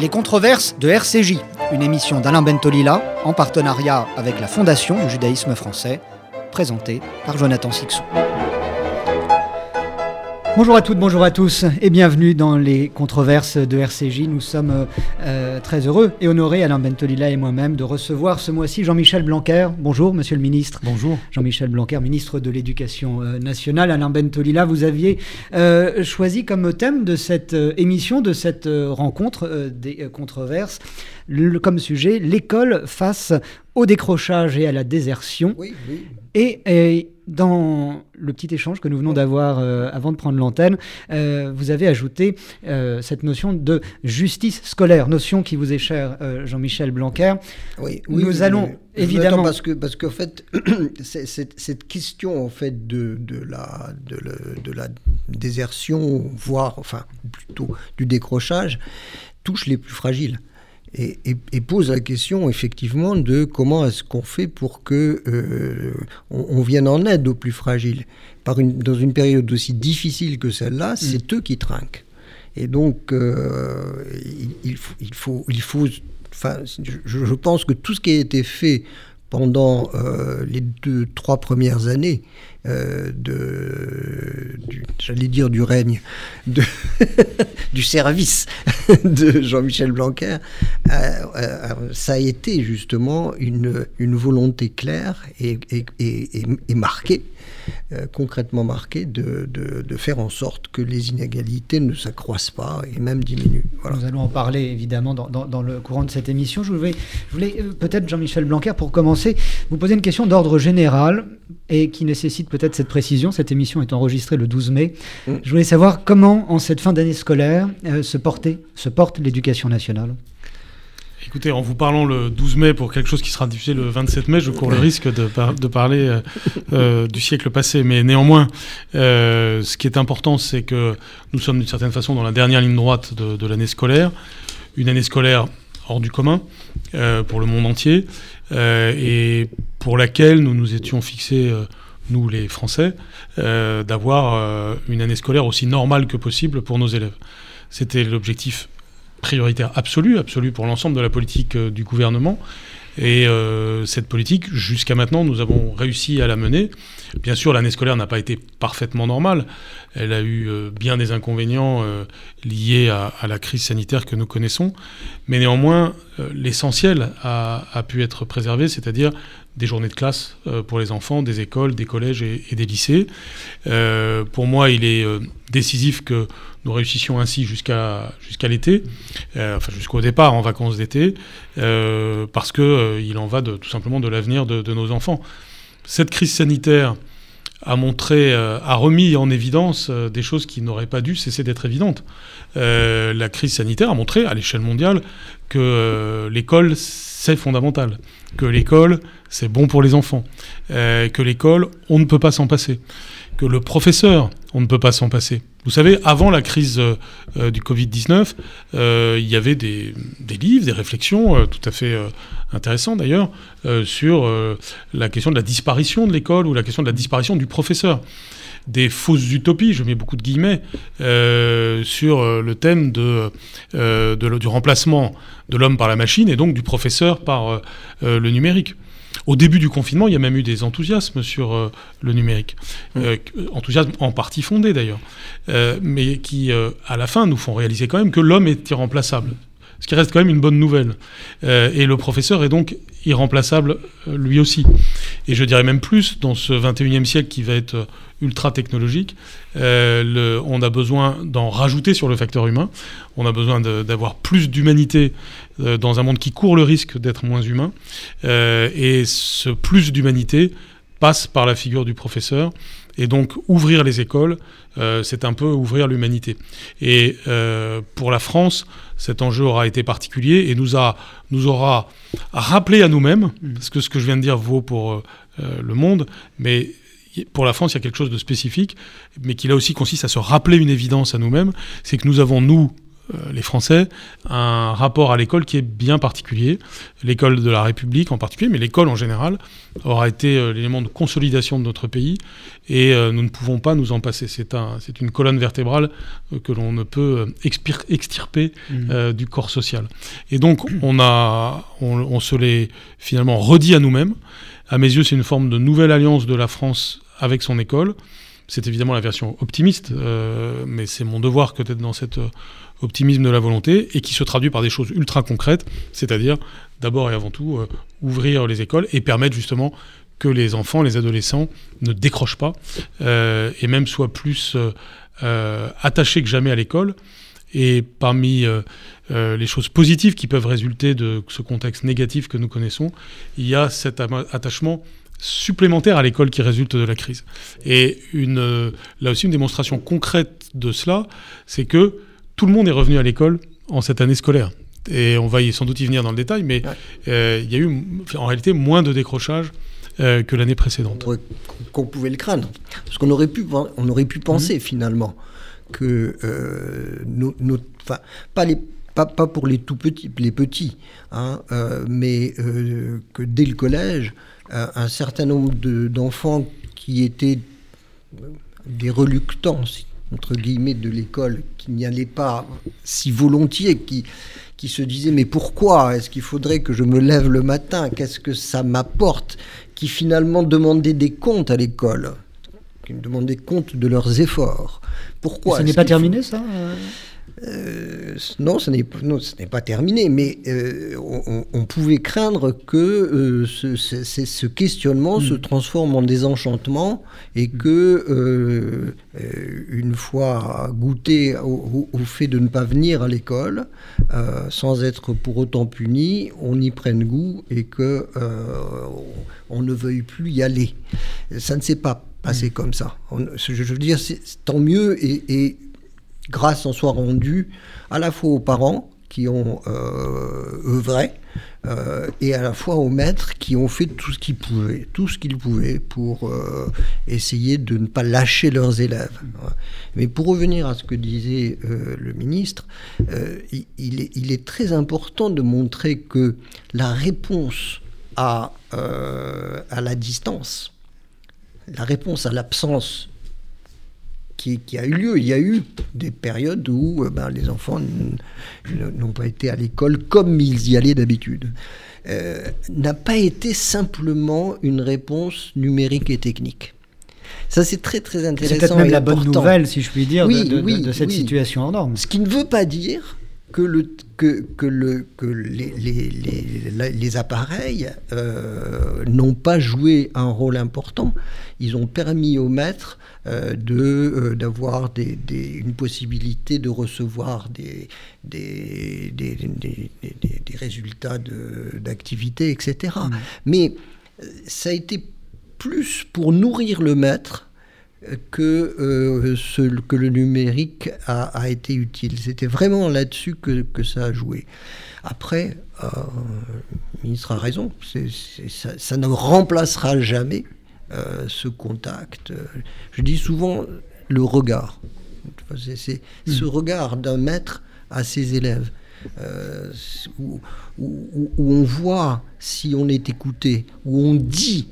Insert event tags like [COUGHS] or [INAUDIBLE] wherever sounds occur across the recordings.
Les controverses de RCJ, une émission d'Alain Bentolila en partenariat avec la Fondation du judaïsme français, présentée par Jonathan Sixou. Bonjour à toutes, bonjour à tous et bienvenue dans les controverses de RCJ. Nous sommes euh, très heureux et honorés, Alain Bentolila et moi-même, de recevoir ce mois-ci Jean-Michel Blanquer. Bonjour, monsieur le ministre. Bonjour. Jean-Michel Blanquer, ministre de l'Éducation euh, nationale. Alain Bentolila, vous aviez euh, choisi comme thème de cette émission, de cette rencontre des controverses, comme sujet l'école face au décrochage et à la désertion. Oui, oui. Et, dans le petit échange que nous venons d'avoir euh, avant de prendre l'antenne, euh, vous avez ajouté euh, cette notion de justice scolaire, notion qui vous est chère, Jean-Michel Blanquer. Oui, nous allons évidemment parce que parce qu'en fait [CLEARS THROAT] cette, question en fait de, de la de, de, la désertion, voire enfin plutôt du décrochage, touche les plus fragiles et, pose la question effectivement de comment est-ce qu'on fait pour que euh, on, vienne en aide aux plus fragiles. Par une, dans une période aussi difficile que celle-là, mm. c'est eux qui trinquent. Et donc, euh, il, faut, il faut, il faut enfin, je, je, pense que tout ce qui a été fait pendant euh, les deux, trois premières années euh, j'allais dire du règne, [LAUGHS] du service de Jean-Michel Blanquer, euh, ça a été justement une, une volonté claire et, et, et marquée euh, concrètement marqué de, de, faire en sorte que les inégalités ne s'accroissent pas et même diminuent. Nous allons en parler évidemment dans, dans, le courant de cette émission. Je voulais, je voulais euh, peut-être, Jean-Michel Blanquer, pour commencer, vous poser une question d'ordre général et qui nécessite peut-être cette précision. Cette émission est enregistrée le 12 mai. Mm. Je voulais savoir comment, en cette fin d'année scolaire, euh, se, porter, se porte l'éducation nationale. Écoutez, en vous parlant le 12 mai pour quelque chose qui sera diffusé le 27 mai, je cours le risque de, de parler euh, euh, du siècle passé. Mais néanmoins, euh, ce qui est important, c'est que nous sommes d'une certaine façon dans la dernière ligne droite de, l'année scolaire. Une année scolaire hors du commun pour le monde entier et pour laquelle nous nous étions fixés nous les Français, d'avoir une année scolaire aussi normale que possible pour nos élèves. C'était l'objectif prioritaire absolue, absolue pour l'ensemble de la politique euh, du gouvernement. Et euh, cette politique, jusqu'à maintenant, nous avons réussi à la mener. Bien sûr, l'année scolaire n'a pas été parfaitement normale. Elle a eu euh, bien des inconvénients liés à, la crise sanitaire que nous connaissons. Mais néanmoins, l'essentiel a, pu être préservé, c'est-à-dire des journées de classe pour les enfants, des écoles, des collèges et, et des lycées. pour moi, il est décisif que nous réussissions ainsi jusqu'à l'été, euh, enfin jusqu'au départ en vacances d'été, euh, parce que euh, il en va de, tout simplement de l'avenir de, nos enfants. Cette crise sanitaire a montré, a remis en évidence des choses qui n'auraient pas dû cesser d'être évidentes. la crise sanitaire a montré à l'échelle mondiale que l'école c'est fondamental, que l'école c'est bon pour les enfants, que l'école on ne peut pas s'en passer que le professeur, on ne peut pas s'en passer. Vous savez, avant la crise euh, euh, du Covid-19, euh, il y avait des, livres, des réflexions tout à fait intéressantes d'ailleurs sur la question de la disparition de l'école ou la question de la disparition du professeur. Des fausses utopies, je mets beaucoup de guillemets, sur le thème de, du remplacement de l'homme par la machine et donc du professeur par le numérique. Au début du confinement, il y a même eu des enthousiasmes sur euh, le numérique. Mmh. Euh, enthousiasmes en partie fondés d'ailleurs, euh, mais qui, à la fin, nous font réaliser quand même que l'homme est irremplaçable. Ce qui reste quand même une bonne nouvelle. et le professeur est donc irremplaçable lui aussi. Et je dirais même plus, dans ce 21e siècle qui va être ultra technologique, on a besoin d'en rajouter sur le facteur humain, on a besoin d'avoir plus d'humanité euh, dans un monde qui court le risque d'être moins humain. Euh, et ce plus d'humanité passe par la figure du professeur. Et donc ouvrir les écoles, euh, c'est un peu ouvrir l'humanité. Et pour la France, cet enjeu aura été particulier et nous, a, nous aura rappelé à nous-mêmes, parce que ce que je viens de dire vaut pour le monde, mais pour la France, il y a quelque chose de spécifique, mais qui là aussi consiste à se rappeler une évidence à nous-mêmes, c'est que nous avons, nous, les Français, un rapport à l'école qui est bien particulier. L'école de la République en particulier, mais l'école en général, aura été l'élément de consolidation de notre pays et nous ne pouvons pas nous en passer. C'est un, une colonne vertébrale que l'on ne peut extirper mmh. du corps social. Et donc, on, a, on, on se l'est finalement redit à nous-mêmes. À mes yeux, c'est une forme de nouvelle alliance de la France avec son école. C'est évidemment la version optimiste, euh, mais c'est mon devoir que d'être dans cet euh, optimisme de la volonté et qui se traduit par des choses ultra concrètes, c'est-à-dire d'abord et avant tout euh, ouvrir les écoles et permettre justement que les enfants, les adolescents ne décrochent pas et même soient plus attachés que jamais à l'école. Et parmi les choses positives qui peuvent résulter de ce contexte négatif que nous connaissons, il y a cet attachement supplémentaire à l'école qui résulte de la crise. Et euh, là aussi, une démonstration concrète de cela, c'est que tout le monde est revenu à l'école en cette année scolaire. Et on va y, sans doute y venir dans le détail, mais euh, il y a eu en réalité moins de décrochage euh, que l'année précédente. Qu'on pouvait le craindre. Parce qu'on aurait pu, on aurait pu penser mhm. finalement que, nos, pas les pas, pas, pour les tout petits, les petits, hein, mais que dès le collège, un certain nombre d'enfants qui étaient des reluctants, entre guillemets, de l'école, qui n'y allaient pas si volontiers, qui, qui se disaient mais pourquoi est-ce qu'il faudrait que je me lève le matin? Qu'est-ce que ça m'apporte? Qui finalement demandaient des comptes à l'école, qui me demandaient compte de leurs efforts. Pourquoi Ce n'est pas terminé ça euh, non, ce n'est pas terminé, mais euh, on, pouvait craindre que euh, ce, ce, questionnement se mm. transforme en désenchantement et mm. que, une fois goûté au, fait de ne pas venir à l'école, sans être pour autant puni, on y prenne goût et que on ne veuille plus y aller. Ça ne s'est pas passé mm. comme ça. je veux dire, c'est tant mieux et grâce en soit rendue à la fois aux parents qui ont euh, œuvré euh, et à la fois aux maîtres qui ont fait tout ce qu'ils pouvaient, tout ce qu'ils pouvaient pour euh, essayer de ne pas lâcher leurs élèves. Mais pour revenir à ce que disait le ministre, il est, il, est, très important de montrer que la réponse à, à la distance, la réponse à l'absence qui, a eu lieu. Il y a eu des périodes où euh, ben, les enfants n'ont pas été à l'école comme ils y allaient d'habitude. Euh, n'a pas été simplement une réponse numérique et technique. Ça, c'est très très intéressant. C'est peut-être même la bonne nouvelle, si je puis dire, de, cette situation en norme. Ce qui ne veut pas dire que, le, que, que, le, que les, les, les, appareils euh, n'ont pas joué un rôle important. Ils ont permis aux maîtres euh, de, euh, d'avoir des, des, une possibilité de recevoir des, des, des résultats d'activité, etc. Mmh. Mais ça a été plus pour nourrir le maître que, euh, ce, que le numérique a, a été utile. C'était vraiment là-dessus que, que, ça a joué. Après, euh, le ministre a raison, ça, ça, ne remplacera jamais euh, ce contact. Je dis souvent le regard. C'est hmm. ce regard d'un maître à ses élèves. Où, où, où, on voit si on est écouté, où on dit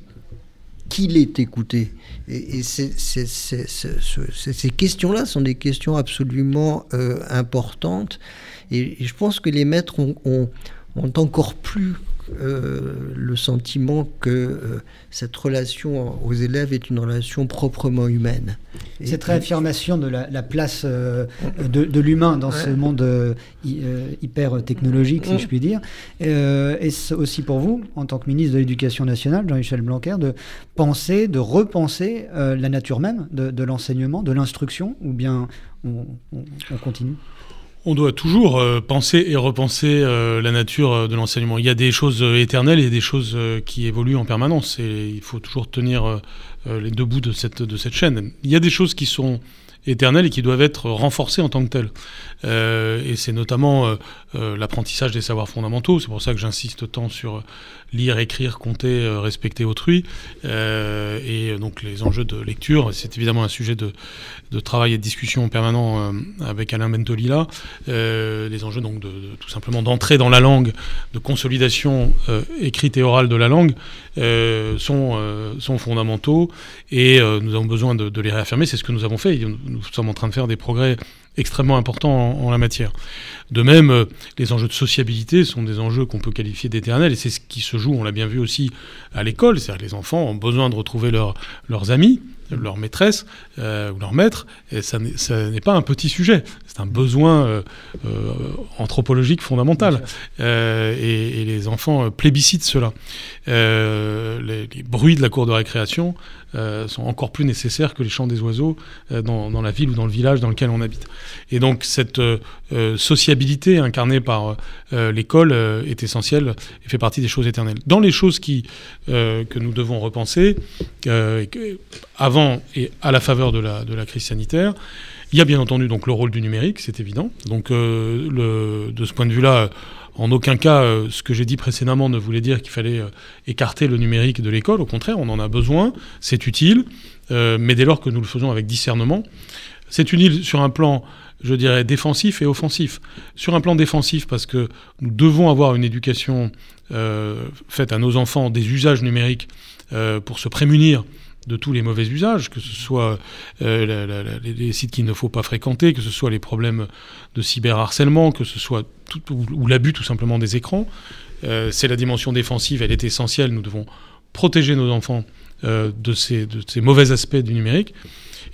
qu'il est écouté. Et, ces questions-là sont des questions absolument euh, importantes. Et, je pense que les maîtres ont, encore plus euh, le sentiment que euh, cette relation aux élèves est une relation proprement humaine. cette réaffirmation de la, place euh, de, l'humain dans ce monde hyper technologique, si je puis dire, est aussi pour vous, en tant que ministre de l'Éducation nationale, Jean-Michel Blanquer, de penser, de repenser la nature même de, l'enseignement, de l'instruction, ou bien on continue? On doit toujours euh, penser et repenser euh, la nature euh, de l'enseignement. Il y a des choses éternelles et des choses qui évoluent en permanence. Et il faut toujours tenir les deux bouts de cette, de cette chaîne. Il y a des choses qui sont éternels et qui doivent être renforcés en tant que tels. Euh, et c'est notamment euh, l'apprentissage des savoirs fondamentaux. C'est pour ça que j'insiste tant sur lire, écrire, compter, respecter autrui. et donc les enjeux de lecture, c'est évidemment un sujet de, travail et de discussion permanent avec Alain Bentolila. les enjeux donc de, tout simplement d'entrer dans la langue, de consolidation écrite et orale de la langue sont, sont fondamentaux et nous avons besoin de, de les réaffirmer. C'est ce que nous avons fait. Nous sommes en train de faire des progrès extrêmement important en, la matière. De même, euh, les enjeux de sociabilité sont des enjeux qu'on peut qualifier d'éternels, et c'est ce qui se joue, on l'a bien vu aussi à l'école, c'est-à-dire que les enfants ont besoin de retrouver leurs amis, leur maîtresse euh, ou leur maître, et ça n'est pas un petit sujet, c'est un besoin euh, anthropologique fondamental. Et, les enfants plébiscitent cela. Les, les, bruits de la cour de récréation euh, sont encore plus nécessaires que les chants des oiseaux euh, dans, la ville ou dans le village dans lequel on habite. Et donc cette euh, sociabilité incarnée par l'école est essentielle et fait partie des choses éternelles. Dans les choses qui, que nous devons repenser, avant et à la faveur de la, de la crise sanitaire, il y a bien entendu donc le rôle du numérique, c'est évident. Donc le, de ce point de vue-là, en aucun cas, euh, ce que j'ai dit précédemment ne voulait dire qu'il fallait euh, écarter le numérique de l'école. Au contraire, on en a besoin, c'est utile, euh, mais dès lors que nous le faisons avec discernement, c'est utile sur un plan, je dirais, défensif et offensif. Sur un plan défensif, parce que nous devons avoir une éducation faite à nos enfants des usages numériques pour se prémunir de tous les mauvais usages, que ce soit euh, les sites qu'il ne faut pas fréquenter, que ce soit les problèmes de cyberharcèlement, que ce soit ou, l'abus tout simplement des écrans. Euh, c'est la dimension défensive, elle est essentielle. Nous devons protéger nos enfants euh, de, de ces mauvais aspects du numérique.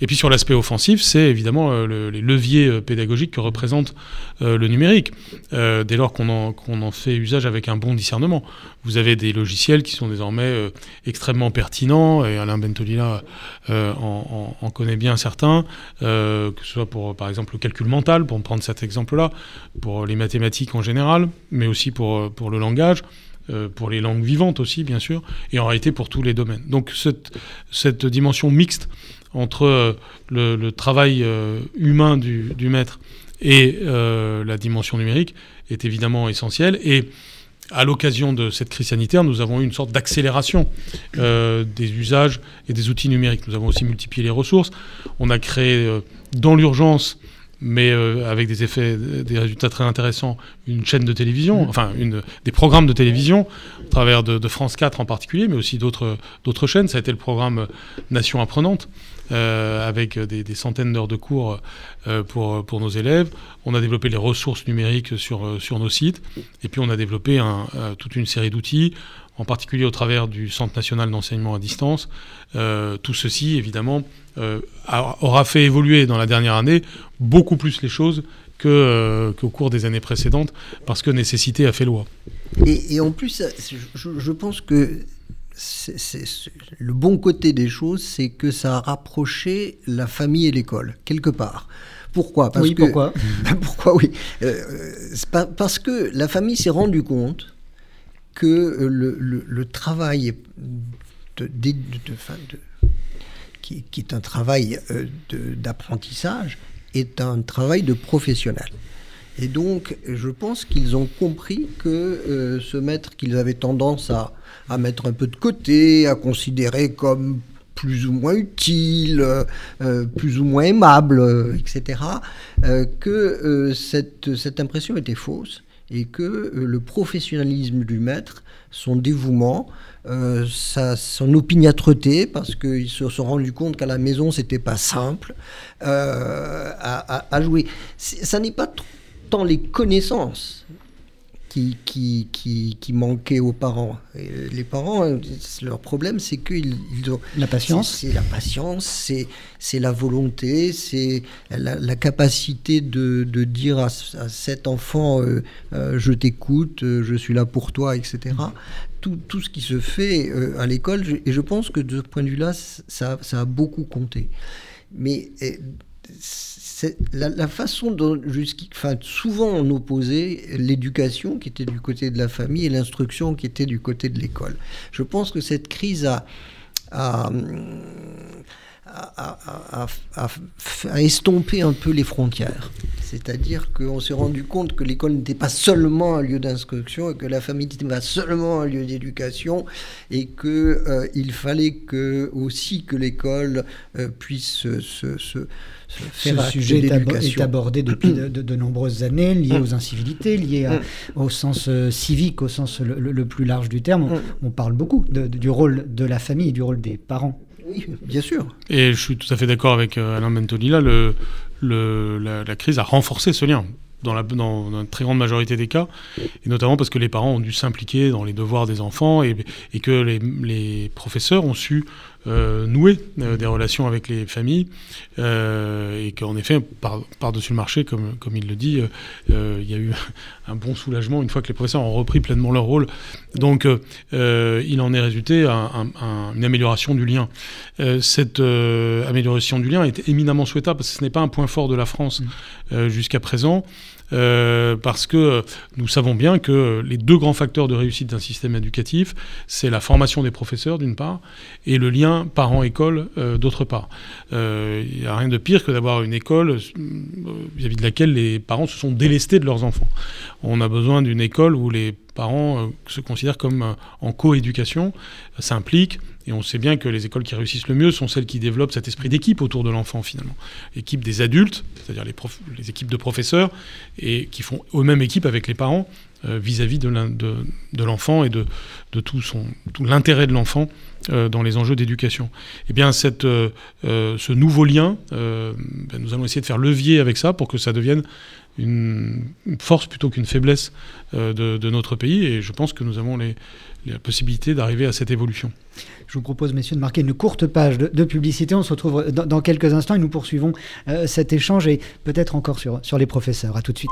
Et puis sur l'aspect offensif, c'est évidemment euh, les leviers euh, pédagogiques que représente euh, le numérique, dès lors qu'on en, fait usage avec un bon discernement. Vous avez des logiciels qui sont désormais extrêmement pertinents, et Alain Bentolila en, en, connaît bien certains, que ce soit pour par exemple le calcul mental, pour prendre cet exemple-là, pour les mathématiques en général, mais aussi pour, pour le langage. Pour les langues vivantes aussi, bien sûr, et en réalité pour tous les domaines. Donc cette, cette dimension mixte entre euh, le, travail euh, humain du, maître et euh, la dimension numérique est évidemment essentielle. Et à l'occasion de cette crise sanitaire, nous avons eu une sorte d'accélération des usages et des outils numériques. Nous avons aussi multiplié les ressources. On a créé dans l'urgence mais avec des effets, des résultats très intéressants, une chaîne de télévision, mmh. enfin une, des programmes de télévision, à travers de, de France 4 en particulier, mais aussi d'autres chaînes. Ça a été le programme Nation Apprenante, euh, avec des, centaines d'heures de cours euh, pour, pour nos élèves. On a développé les ressources numériques sur, euh, sur nos sites. Et puis on a développé un, toute une série d'outils, en particulier au travers du Centre national d'enseignement à distance. tout ceci, évidemment, aura fait évoluer dans la dernière année beaucoup plus les choses qu'au cours des années précédentes, parce que nécessité a fait loi. Et, en plus, je, je pense que c'est, le bon côté des choses, c'est que ça a rapproché la famille et l'école, quelque part. Pourquoi? Parce Oui, pourquoi? [LAUGHS] Pourquoi, oui euh, Parce que la famille s'est rendue compte que le, travail qui, est un travail euh, d'apprentissage est un travail de professionnel. Et donc, je pense qu'ils ont compris que euh, ce maître qu'ils avaient tendance à, mettre un peu de côté, à considérer comme plus ou moins utile, euh, plus ou moins aimable, euh, etc., que cette impression était fausse et que le professionnalisme du maître, son dévouement, sa, son opiniâtreté, parce qu'ils se sont rendus compte qu'à la maison, c'était pas simple, à, à, jouer. Ça n'est pas trop les connaissances qui, qui, qui, manquaient aux parents. les parents, leur problème, c'est qu'ils ils ont... La patience C'est la patience, c'est la volonté, c'est la, capacité de, de dire à, cet enfant, euh, euh, je t'écoute, euh, je suis là pour toi, etc. Tout, tout, ce qui se fait à l'école, et je pense que de ce point de vue-là, ça, ça a beaucoup compté. Mais la, façon dont, enfin, souvent on opposait l'éducation qui était du côté de la famille et l'instruction qui était du côté de l'école. Je pense que cette crise a, a, à, estomper un peu les frontières. C'est-à-dire qu'on s'est rendu compte que l'école n'était pas seulement un lieu d'instruction et que la famille n'était pas seulement un lieu d'éducation et qu'il euh, fallait que, aussi que l'école euh, puisse se, Ce sujet est, abordé depuis de, nombreuses années, lié aux incivilités, lié mm. au sens euh, civique, au sens le, plus large du terme. On, mm. on parle beaucoup du rôle de la famille et du rôle des parents. Oui, bien sûr. Et je suis tout à fait d'accord avec euh, Alain Bentolila, le, le, la, crise a renforcé ce lien. Dans, la, dans, très grande majorité des cas, et notamment parce que les parents ont dû s'impliquer dans les devoirs des enfants et, et que les, les, professeurs ont su euh, nouer euh, des relations avec les familles euh, et qu'en effet, par-dessus le marché, comme, comme il le dit, il y a eu [LAUGHS] un bon soulagement une fois que les professeurs ont repris pleinement leur rôle. Donc, il en est résulté une amélioration du lien. cette amélioration du lien est éminemment souhaitable parce que ce n'est pas un point fort de la France mmh. jusqu'à présent. Euh, parce que nous savons bien que les deux grands facteurs de réussite d'un système éducatif, c'est la formation des professeurs d'une part et le lien parent-école euh, d'autre part. Euh, il n'y a rien de pire que d'avoir une école vis-à-vis de laquelle les parents se sont délestés de leurs enfants. On a besoin d'une école où les parents se considèrent comme en coéducation, s'impliquent, et on sait bien que les écoles qui réussissent le mieux sont celles qui développent cet esprit d'équipe autour de l'enfant finalement. Équipe des adultes, c'est-à-dire les, équipes de professeurs, et qui font eux-mêmes équipe avec les parents euh, vis-à-vis de l'enfant et de, tout, l'intérêt de l'enfant euh, dans les enjeux d'éducation. Eh bien, cette, euh, ce nouveau lien, ben, nous allons essayer de faire levier avec ça pour que ça devienne une, force plutôt qu'une faiblesse de, de, notre pays. Et je pense que nous avons les, la possibilité d'arriver à cette évolution. Je vous propose, messieurs, de marquer une courte page de, publicité. On se retrouve dans, quelques instants et nous poursuivons euh, cet échange et peut-être encore sur, sur les professeurs. A tout de suite.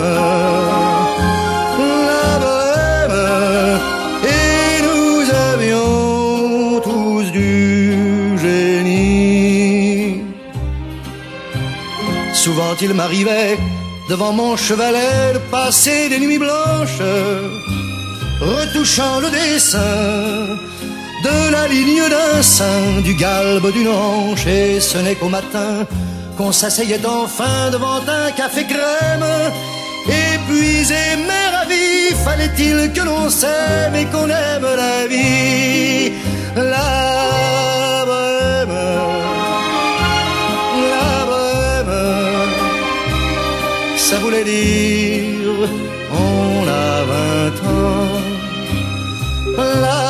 La et nous avions tous du génie. Souvent il m'arrivait devant mon chevalet de passer des nuits blanches, retouchant le dessin de la ligne d'un sein, du galbe d'une hanche, et ce n'est qu'au matin qu'on s'asseyait enfin devant un café crème. Épuisé mais fallait-il que l'on s'aime et qu'on aime la vie, la bohème, la bohème, ça voulait dire on a vingt ans, la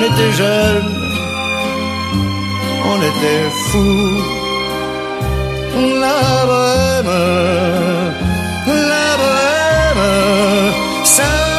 on était jeunes, on était fous. La bohème, la bohème, ça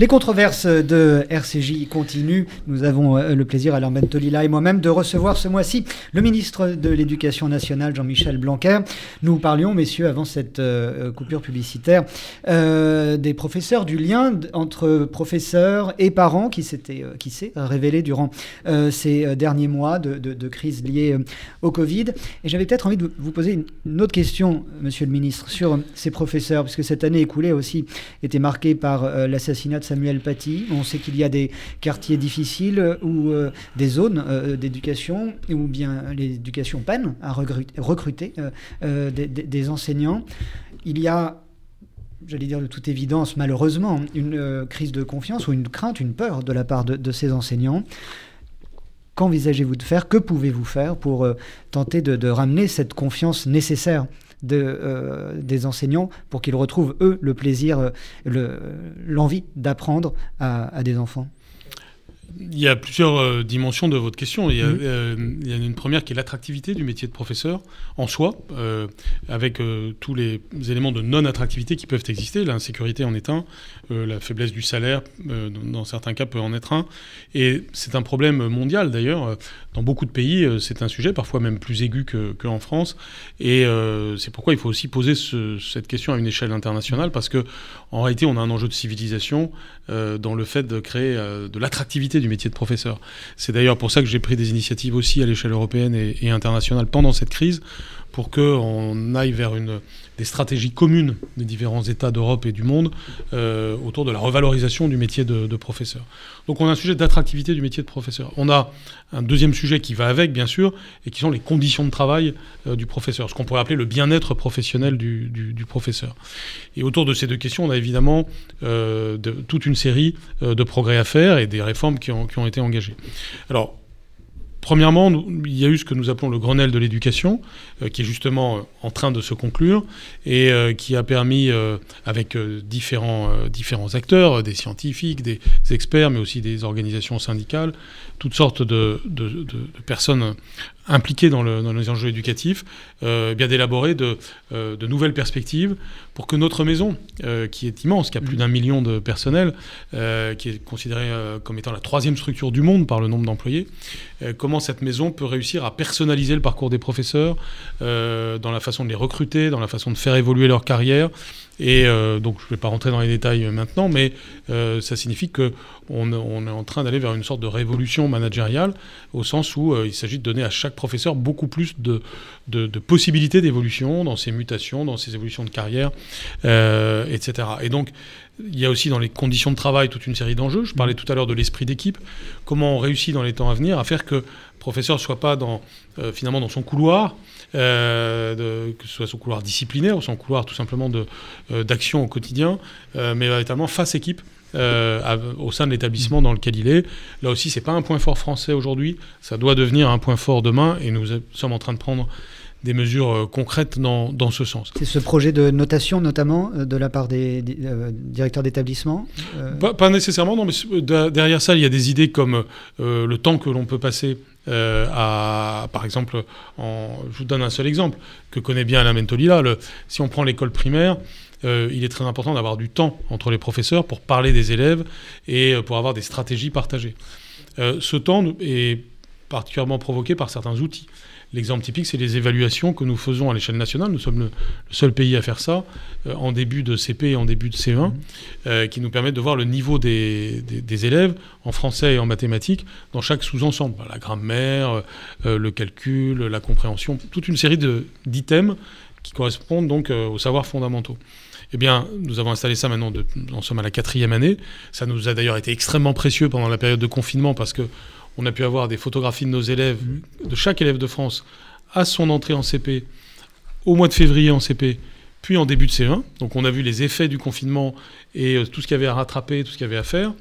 Les controverses de RCJ continuent. Nous avons euh, le plaisir, Alain Bentolila et moi-même, de recevoir ce mois-ci le ministre de l'Éducation nationale, Jean-Michel Blanquer. Nous parlions, messieurs, avant cette euh, coupure publicitaire, euh, des professeurs, du lien entre professeurs et parents qui euh, s'est révélé durant euh, ces euh, derniers mois de, crise liée euh, au Covid. Et j'avais peut-être envie de vous poser une, autre question, monsieur le ministre, sur euh, ces professeurs, puisque cette année écoulée aussi été marquée par euh, l'assassinat de Samuel Paty. On sait qu'il y a des quartiers difficiles euh, ou euh, des zones euh, d'éducation où bien l'éducation peine à recruter, euh, euh, des, enseignants. Il y a j'allais dire de toute évidence, malheureusement, une euh, crise de confiance ou une crainte, une peur de la part de, ces enseignants. Qu'envisagez-vous de faire? Que pouvez-vous faire pour euh, tenter de ramener cette confiance nécessaire? Euh, des enseignants pour qu'ils retrouvent, eux, le plaisir, euh, le- l'envie d'apprendre à des enfants Il y a plusieurs euh, dimensions de votre question. Il y, a, Mhm. euh, il y a une première qui est l'attractivité du métier de professeur en soi, euh, avec tous les éléments de non-attractivité qui peuvent exister. L'insécurité en est un, la faiblesse du salaire, dans, certains cas, peut en être un. Et c'est un problème mondial d'ailleurs. Dans beaucoup de pays, c'est un sujet parfois même plus aigu que- qu'en France. Et c'est pourquoi il faut aussi poser ce- cette question à une échelle internationale, parce que en réalité, on a un enjeu de civilisation dans le fait de créer de l'attractivité du métier de professeur. C'est d'ailleurs pour ça que j'ai pris des initiatives aussi à l'échelle européenne et, et internationale pendant cette crise, pour qu'on aille vers des stratégies communes des différents États d'Europe et du monde euh, autour de la revalorisation du métier de, professeur. Donc on a un sujet d'attractivité du métier de professeur. On a un deuxième sujet qui va avec, bien sûr, et qui sont les conditions de travail euh, du professeur, ce qu'on pourrait appeler le bien-être professionnel du, professeur. Et autour de ces deux questions, on a évidemment euh, toute une série de progrès à faire et des réformes qui ont, qui ont été engagées. Alors, Premièrement, il y a eu ce que nous appelons le Grenelle de l'éducation, euh, qui est justement euh, en train de se conclure et euh, qui a permis, avec différents, acteurs, des scientifiques, des experts, mais aussi des organisations syndicales, toutes sortes de, de- de- de personnes impliquées dans, le- dans les enjeux éducatifs, euh, bien d'élaborer de, euh, de nouvelles perspectives pour que notre maison, euh, qui est immense, qui a plus d'un million de personnel, euh, qui est considérée comme étant la troisième structure du monde par le nombre d'employés, comment cette maison peut réussir à personnaliser le parcours des professeurs dans la façon de les recruter, dans la façon de faire évoluer leur carrière. Et euh, donc, je ne vais pas rentrer dans les détails euh, maintenant, mais euh, ça signifie que on, on est en train d'aller vers une sorte de révolution managériale, au sens où il s'agit de donner à chaque professeur beaucoup plus de, de, de possibilités d'évolution dans ses mutations, dans ses évolutions de carrière, etc. Et donc, il y a aussi dans les conditions de travail toute une série d'enjeux. Je parlais tout à l'heure de l'esprit d'équipe. Comment on réussit dans les temps à venir à faire que le professeur ne soit pas dans, euh, finalement dans son couloir, de- que ce soit son couloir disciplinaire ou son couloir tout simplement euh, d'action au quotidien, euh, mais véritablement face équipe. euh, à- au sein de l'établissement dans lequel il est. Là aussi, c'est pas un point fort français aujourd'hui, ça doit devenir un point fort demain, et nous euh, sommes en train de prendre des mesures euh, concrètes dans, dans ce sens. C'est ce projet de notation, notamment, euh, de la part des, des, euh, directeurs d'établissement euh, Pas, pas nécessairement, non, mais derrière ça, il y a des idées comme euh, le temps que l'on peut passer euh, par exemple, je vous donne un seul exemple que connaît bien Alain Mentolila. Si on prend l'école primaire, euh, il est très important d'avoir du temps entre les professeurs pour parler des élèves et euh, pour avoir des stratégies partagées. Ce temps est particulièrement provoqué par certains outils. L'exemple typique, c'est les évaluations que nous faisons à l'échelle nationale. Nous sommes le, seul pays à faire ça euh, en début de CP et en début de C1, mmh. euh, qui nous permettent de voir le niveau des, élèves en français et en mathématiques dans chaque sous-ensemble. La grammaire, euh, le calcul, la compréhension, toute une série d'items qui correspondent donc aux savoirs fondamentaux. Eh bien, nous avons installé ça maintenant, de, en sommes à la quatrième année. Ça nous a d'ailleurs été extrêmement précieux pendant la période de confinement parce que on a pu avoir des photographies de nos élèves, de chaque élève de France, à son entrée en CP, au mois de février en CP, puis en début de C1. Donc on a vu les effets du confinement et euh, tout ce qu'il y avait à rattraper, tout ce qu'il y avait à faire.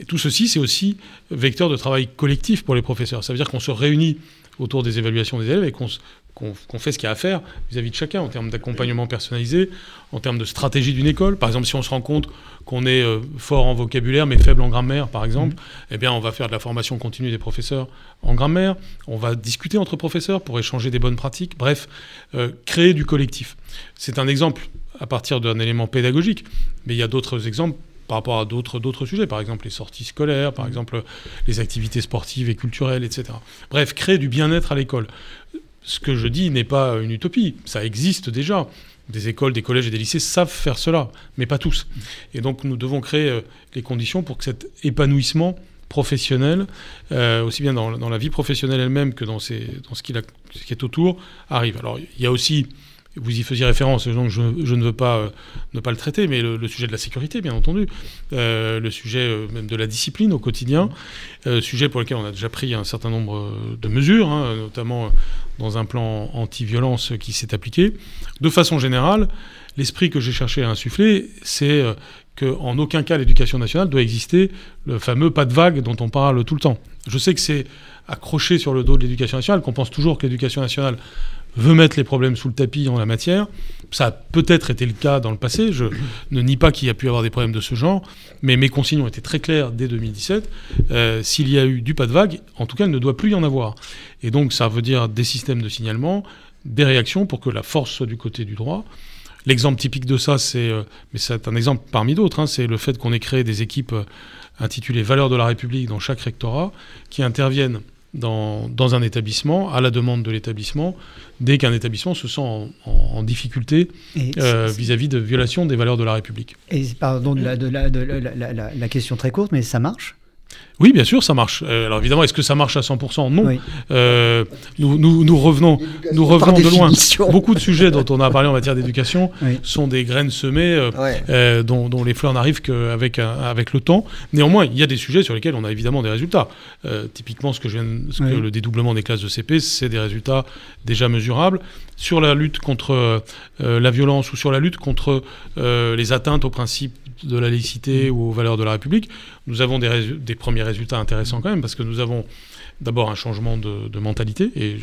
Et tout ceci, c'est aussi vecteur de travail collectif pour les professeurs. Ça veut dire qu'on se réunit autour des évaluations des élèves et qu'on qu'on fait ce qu'il y a à faire vis-à-vis de chacun en termes d'accompagnement personnalisé, en termes de stratégie d'une école. Par exemple, si on se rend compte qu'on est euh, fort en vocabulaire mais faible en grammaire, par exemple, mmh. eh bien, on va faire de la formation continue des professeurs en grammaire. On va discuter entre professeurs pour échanger des bonnes pratiques. Bref, euh, créer du collectif. C'est un exemple à partir d'un élément pédagogique, mais il y a d'autres exemples par rapport à d'autres sujets, par exemple les sorties scolaires, par mmh. exemple les activités sportives et culturelles, etc. Bref, créer du bien-être à l'école ce que je dis n'est pas une utopie, ça existe déjà. Des écoles, des collèges et des lycées savent faire cela, mais pas tous. Et donc nous devons créer euh, les conditions pour que cet épanouissement professionnel, euh, aussi bien dans, la vie professionnelle elle-même que dans, dans ce, qui est autour, arrive. Alors il y a aussi vous y faisiez référence, donc je, ne veux pas euh, ne pas le traiter, mais le, sujet de la sécurité, bien entendu, euh, le sujet euh, même de la discipline au quotidien, sujet pour lequel on a déjà pris un certain nombre de mesures, hein, notamment dans un plan anti-violence qui s'est appliqué. De façon générale, l'esprit que j'ai cherché à insuffler, c'est qu'en aucun cas l'éducation nationale doit exister le fameux pas de vague dont on parle tout le temps. Je sais que c'est accroché sur le dos de l'éducation nationale, qu'on pense toujours que l'éducation nationale veut mettre les problèmes sous le tapis en la matière. Ça a peut-être été le cas dans le passé. Je [COUGHS] ne nie pas qu'il y a pu y avoir des problèmes de ce genre, mais mes consignes ont été très claires dès 2017. Euh, s'il y a eu du pas de vague, en tout cas, il ne doit plus y en avoir. Et donc, ça veut dire des systèmes de signalement, des réactions pour que la force soit du côté du droit. L'exemple typique de ça, c'est, euh, mais c'est un exemple parmi d'autres, hein, c'est le fait qu'on ait créé des équipes euh, intitulées Valeurs de la République dans chaque rectorat, qui interviennent dans, dans, un établissement, à la demande de l'établissement, dès qu'un établissement se sent en, difficulté euh, vis-à-vis de violation des valeurs de la République. Et pardon de la, de la, de la question très courte, mais ça marche? Oui, bien sûr, ça marche. Euh, alors évidemment, est-ce que ça marche à 100% Non. Euh, nous, nous, revenons, nous revenons de loin. Beaucoup de sujets dont on a parlé en matière d'éducation [LAUGHS] sont des graines semées euh, dont, les fleurs n'arrivent qu'avec avec le temps. Néanmoins, il y a des sujets sur lesquels on a évidemment des résultats. typiquement, ce que, je viens, ce que le dédoublement des classes de CP, c'est des résultats déjà mesurables. Sur la lutte contre la violence ou sur la lutte contre les atteintes aux principes de la laïcité ou aux valeurs de la République, nous avons des, premiers résultats intéressants quand même, parce que nous avons d'abord un changement de, mentalité, et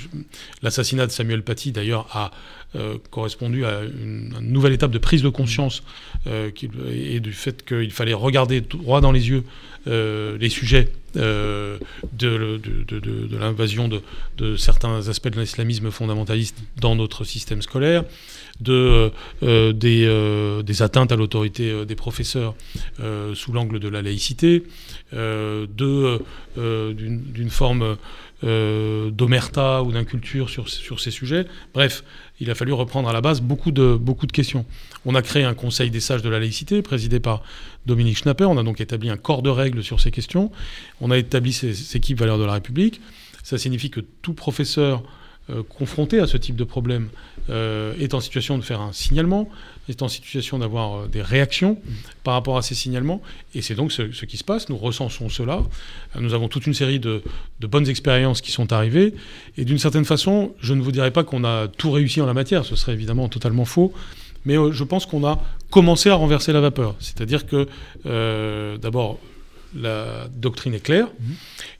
l'assassinat de Samuel Paty, d'ailleurs, a euh, correspondu à une, nouvelle étape de prise de conscience euh, et du fait qu'il fallait regarder droit dans les yeux euh, les sujets de, l'invasion de, certains aspects de l'islamisme fondamentaliste dans notre système scolaire, de, des, atteintes à l'autorité des professeurs sous l'angle de la laïcité, d'une, forme d'omerta ou d'inculture sur, sur ces sujets. Bref, il a fallu reprendre à la base beaucoup de, questions. On a créé un conseil des sages de la laïcité, présidé par Dominique Schnapper. On a donc établi un corps de règles sur ces questions. On a établi ces équipes valeurs de la République. Ça signifie que tout professeur euh, confronté à ce type de problème euh, est en situation de faire un signalement, est en situation d'avoir euh, des réactions par rapport à ces signalements. Et c'est donc ce, qui se passe. Nous recensons cela. Nous avons toute une série de, bonnes expériences qui sont arrivées. Et d'une certaine façon, je ne vous dirais pas qu'on a tout réussi en la matière. Ce serait évidemment totalement faux. Mais je pense qu'on a commencé à renverser la vapeur. C'est-à-dire que, d'abord, la doctrine est claire. Mhm.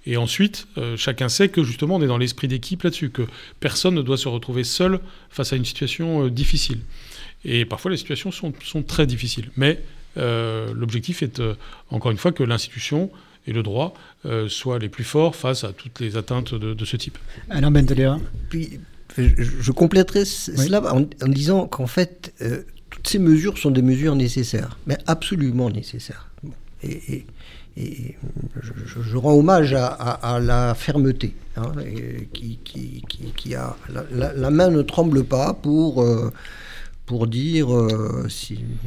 Et ensuite, euh, chacun sait que justement, on est dans l'esprit d'équipe là-dessus, que personne ne doit se retrouver seul face à une situation euh, difficile. Et parfois, les situations sont, très difficiles. Mais euh, l'objectif est, encore une fois, que l'institution et le droit soient les plus forts face à toutes les atteintes de, ce type. Alain Bentelera Puis, je, compléterai cela en, en, disant qu'en fait, toutes ces mesures sont des mesures nécessaires, mais absolument nécessaires. Et, je, rends hommage à, la fermeté, hein, qui, qui, a la, main ne tremble pas pour pour dire euh,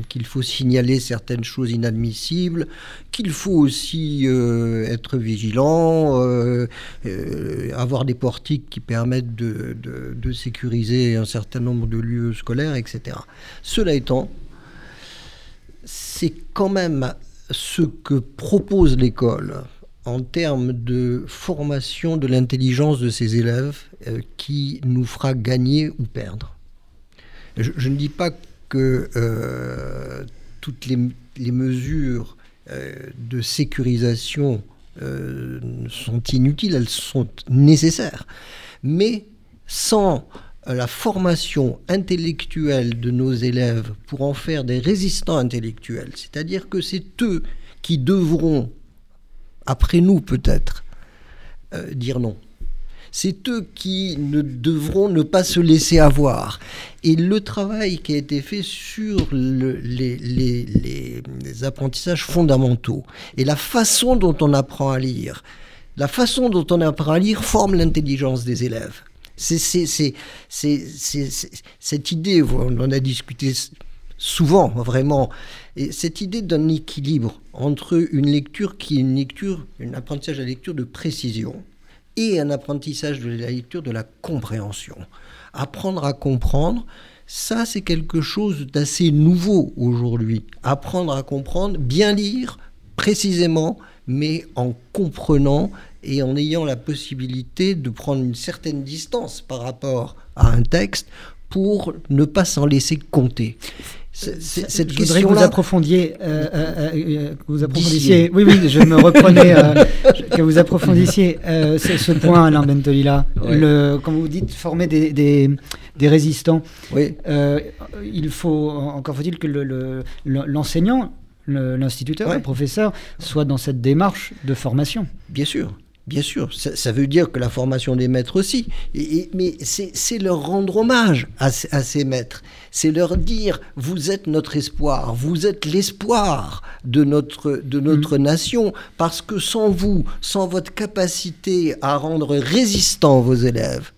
qu'il faut signaler certaines choses inadmissibles, qu'il faut aussi euh, être vigilant, euh, avoir des portiques qui permettent de, de, sécuriser un certain nombre de lieux scolaires, etc. Cela étant, c'est quand même ce que propose l'école en termes de formation de l'intelligence de ses élèves qui nous fera gagner ou perdre. Je, ne dis pas que euh, toutes les, mesures euh, de sécurisation euh, sont inutiles, elles sont nécessaires. Mais sans la formation intellectuelle de nos élèves pour en faire des résistants intellectuels, c'est-à-dire que c'est eux qui devront, après nous peut-être, dire non c'est eux qui ne devront ne pas se laisser avoir. Et le travail qui a été fait sur les, apprentissages fondamentaux et la façon dont on apprend à lire, la façon dont on apprend à lire forme l'intelligence des élèves. C'est cette idée, on en a discuté souvent, vraiment, et cette idée d'un équilibre entre une lecture qui est une lecture, un apprentissage à lecture de précision, et un apprentissage de la lecture, de la compréhension. Apprendre à comprendre, ça c'est quelque chose d'assez nouveau aujourd'hui. Apprendre à comprendre, bien lire précisément, mais en comprenant et en ayant la possibilité de prendre une certaine distance par rapport à un texte pour ne pas s'en laisser compter cette je voudrais que vous approfondiez, euh, euh, euh, vous approfondissiez. Oui, oui, je me reprenais que vous approfondissiez ce, point, Alain Bentolila. Le, comme vous dites, former des, des, résistants. Oui. il faut encore faut-il que l'enseignant, le, l'instituteur, le professeur, soit dans cette démarche de formation. Bien sûr. Bien sûr, ça, veut dire que la formation des maîtres aussi. Et, mais c'est leur rendre hommage à, ces maîtres. C'est leur dire, vous êtes notre espoir, vous êtes l'espoir de notre, de notre mm. nation, parce que sans vous, sans votre capacité à rendre résistants vos élèves,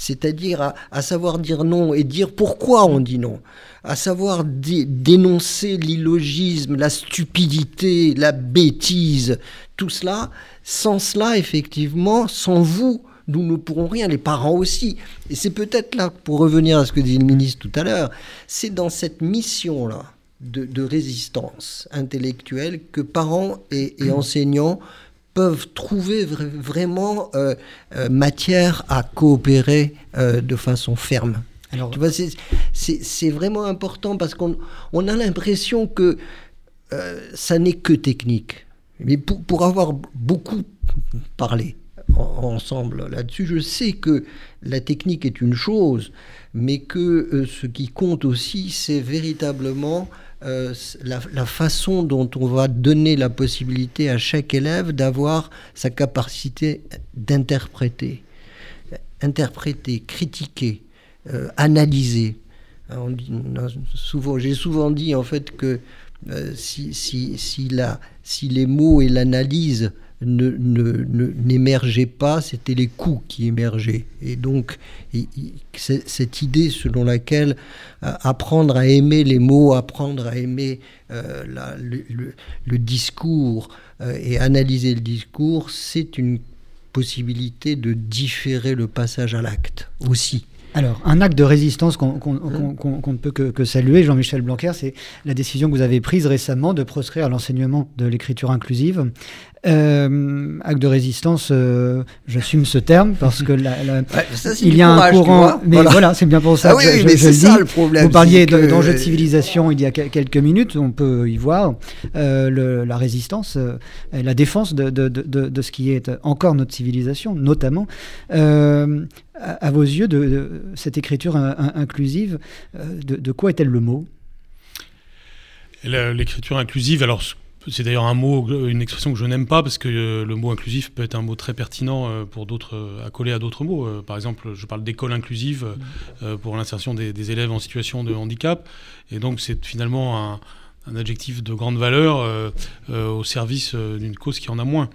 c'est-à-dire à, savoir dire non et dire pourquoi on dit non, à savoir dénoncer l'illogisme, la stupidité, la bêtise, tout cela, sans cela, effectivement, sans vous, nous ne pourrons rien, les parents aussi. Et c'est peut-être là, pour revenir à ce que dit le ministre tout à l'heure, c'est dans cette mission-là de, résistance intellectuelle que parents et, enseignants peuvent trouver vraiment euh, euh, matière à coopérer euh, de façon ferme. Alors, tu vois, c'est vraiment important parce qu'on on a l'impression que ça n'est que technique. Mais pour, avoir beaucoup parlé ensemble là-dessus, je sais que la technique est une chose, mais que ce qui compte aussi, c'est véritablement euh, la, façon dont on va donner la possibilité à chaque élève d'avoir sa capacité d'interpréter, interpréter, critiquer, euh, analyser. souvent, j'ai souvent dit en fait que si, si, si la, si les mots et l'analyse n'émergeaient ne, pas, c'était les coups qui émergeaient. Et donc, cette idée selon laquelle euh, apprendre à aimer les mots, apprendre à aimer euh, le, discours euh, et analyser le discours, c'est une possibilité de différer le passage à l'acte aussi. Alors, un acte de résistance qu'on ne peut que, saluer, Jean-Michel Blanquer, c'est la décision que vous avez prise récemment de proscrire l'enseignement de l'écriture inclusive. Euh, acte de résistance, euh, j'assume ce terme parce que [LAUGHS] il y a un courant. Mais voilà, c'est bien pour ça. Ah oui, mais c'est ça le problème. Vous parliez d'enjeux de, civilisation il y a quelques minutes, on peut y voir euh, la résistance, la défense de, de, ce qui est encore notre civilisation, notamment. À, vos yeux, de, cette écriture inclusive, de, quoi est-elle le mot? L'écriture inclusive, alors c'est d'ailleurs un mot, une expression que je n'aime pas parce que euh, le mot inclusif peut être un mot très pertinent euh, pour d'autres, euh, à coller à d'autres mots. Par exemple, je parle d'école inclusive pour l'insertion des, élèves en situation de handicap. Et donc, c'est finalement un adjectif de grande valeur au service d'une cause qui en a moins.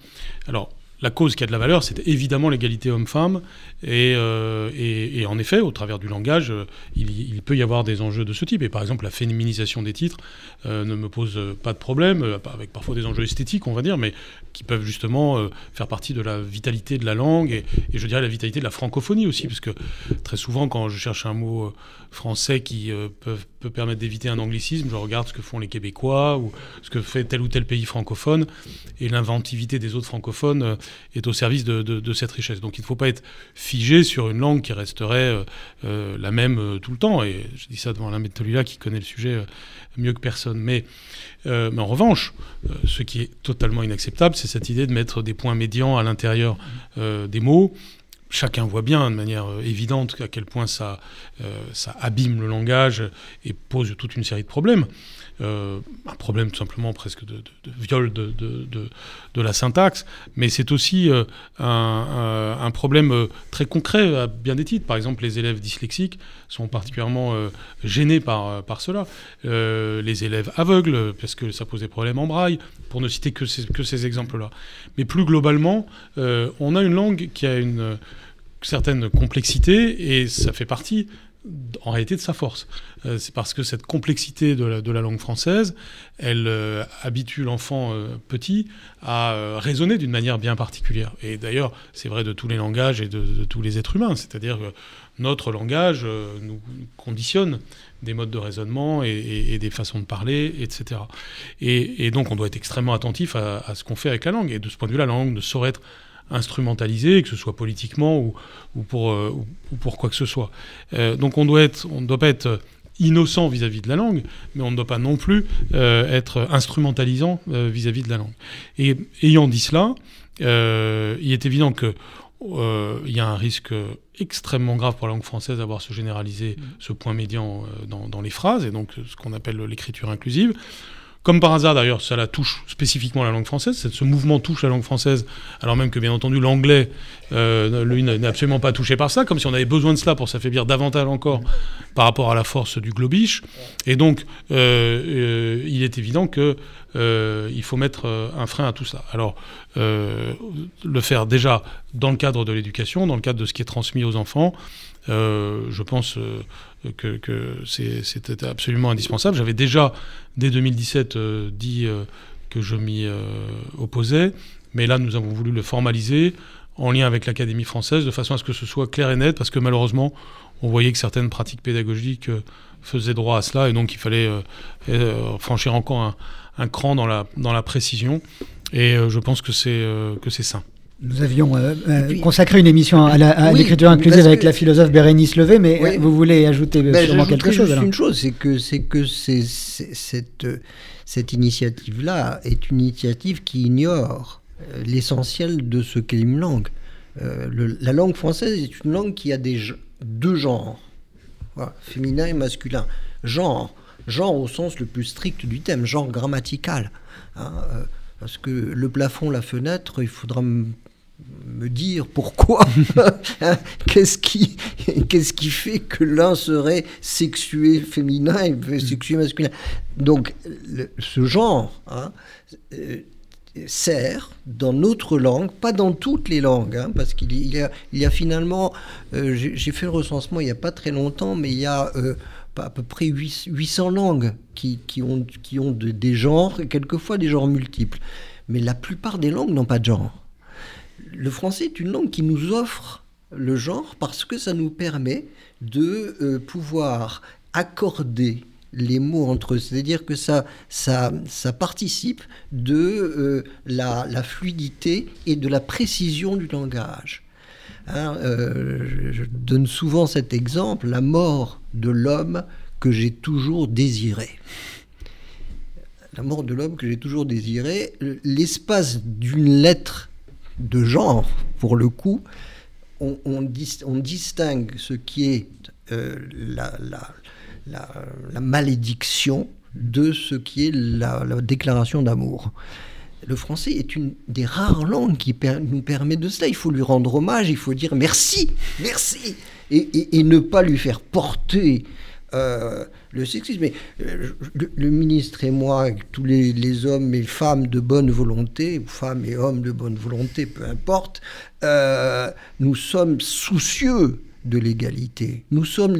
Alors, la cause qui a de la valeur, c'est évidemment l'égalité homme-femme. Euh, et, en effet, au travers du langage, euh, il, peut y avoir des enjeux de ce type. Et par exemple, la féminisation des titres euh, ne me pose pas de problème, avec parfois des enjeux esthétiques, on va dire, mais qui peuvent justement faire partie de la vitalité de la langue et, je dirais la vitalité de la francophonie aussi, parce que très souvent, quand je cherche un mot français qui peut, peut, permettre d'éviter un anglicisme, je regarde ce que font les Québécois ou ce que fait tel ou tel pays francophone, et l'inventivité des autres francophones est au service de, cette richesse. Donc il ne faut pas être figé sur une langue qui resterait euh, euh, la même euh, tout le temps. Et je dis ça devant la là qui connaît le sujet mieux que personne. Mais, mais en revanche, ce qui est totalement inacceptable, c'est cette idée de mettre des points médians à l'intérieur des mots chacun voit bien de manière évidente à quel point ça, ça abîme le langage et pose toute une série de problèmes. Euh, un problème tout simplement presque de, viol de, de, la syntaxe, mais c'est aussi euh, un, un, problème euh, très concret à bien des titres. Par exemple, les élèves dyslexiques sont particulièrement gênés par, par cela. les élèves aveugles, parce que ça pose des problèmes en braille, pour ne citer que ces, que ces exemples-là. Mais plus globalement, on a une langue qui a une certaine complexité et ça fait partie en réalité de sa force. Euh, c'est parce que cette complexité de la, langue française, elle euh, habitue l'enfant euh, petit à raisonner d'une manière bien particulière. Et d'ailleurs, c'est vrai de tous les langages et de, tous les êtres humains. C'est-à-dire que notre langage nous conditionne des modes de raisonnement et, des façons de parler, etc. Et, donc on doit être extrêmement attentif à, à ce qu'on fait avec la langue. Et de ce point de vue, la langue ne saurait être instrumentalisé, que ce soit politiquement ou, ou pour, euh, ou pour quoi que ce soit. Euh, donc on, doit être, on ne doit pas être innocent vis-à-vis de la langue, mais on ne doit pas non plus euh, être instrumentalisant vis-à-vis de la langue. Et ayant dit cela, il est évident que il y a un risque extrêmement grave pour la langue française d'avoir se généraliser mmh. ce point médian dans, dans, les phrases, et donc ce qu'on appelle l'écriture inclusive. Comme par hasard, d'ailleurs, ça touche spécifiquement la langue française. Ce mouvement touche la langue française, alors même que, bien entendu, l'anglais, euh, n'est absolument pas touché par ça, comme si on avait besoin de cela pour s'affaiblir davantage encore par rapport à la force du globish. Et donc, euh, euh, il est évident que il faut mettre un frein à tout ça. Alors, le faire déjà dans le cadre de l'éducation, dans le cadre de ce qui est transmis aux enfants, je pense que, c'était absolument indispensable. J'avais déjà, dès 2017, euh, dit euh, que je m'y euh, opposais, mais là, nous avons voulu le formaliser en lien avec l'Académie française, de façon à ce que ce soit clair et net, parce que malheureusement, on voyait que certaines pratiques pédagogiques faisaient droit à cela, et donc il fallait franchir encore un, cran dans la, dans la précision, et je pense que c'est sain. Nous avions euh, euh, consacré une émission à l'écriture inclusive avec la philosophe Bérénice Levé, mais vous voulez ajouter ben, sûrement quelque chose Une chose, c'est que c'est que cette, cette initiative-là est une initiative qui ignore euh, l'essentiel de ce qu'est une langue. la langue française est une langue qui a des, deux genres, féminin et masculin. Genre, genre au sens le plus strict du thème, genre grammatical. Hein, parce que le plafond, la fenêtre, il faudra me dire pourquoi [LAUGHS] hein, qu'est-ce qui qu'est-ce qui fait que l'un serait sexué féminin et sexué masculin. Donc ce genre hein, euh, sert dans notre langue pas dans toutes les langues hein, parce qu'il y a il y a finalement euh, j'ai fait le recensement il y a pas très longtemps mais il y a euh, à peu près 800 langues qui, qui ont, qui ont des genres et quelquefois des genres multiples. Mais la plupart des langues n'ont pas de genre le français est une langue qui nous offre le genre parce que ça nous permet de euh, pouvoir accorder les mots entre eux. C'est-à-dire que ça, ça, ça participe de euh, la, fluidité et de la précision du langage. Hein, euh, je donne souvent cet exemple, la mort de l'homme que j'ai toujours désiré. La mort de l'homme que j'ai toujours désiré, l'espace d'une lettre de genre, pour le coup, on, distingue ce qui est euh, la, malédiction de ce qui est la, déclaration d'amour. Le français est une des rares langues qui nous permet de cela. Il faut lui rendre hommage, il faut dire merci, merci, et, ne pas lui faire porter euh, le sexisme. Mais euh, le, ministre et moi, tous les, hommes et femmes de bonne volonté, ou femmes et hommes de bonne volonté, peu importe, euh, nous sommes soucieux de l'égalité. Nous sommes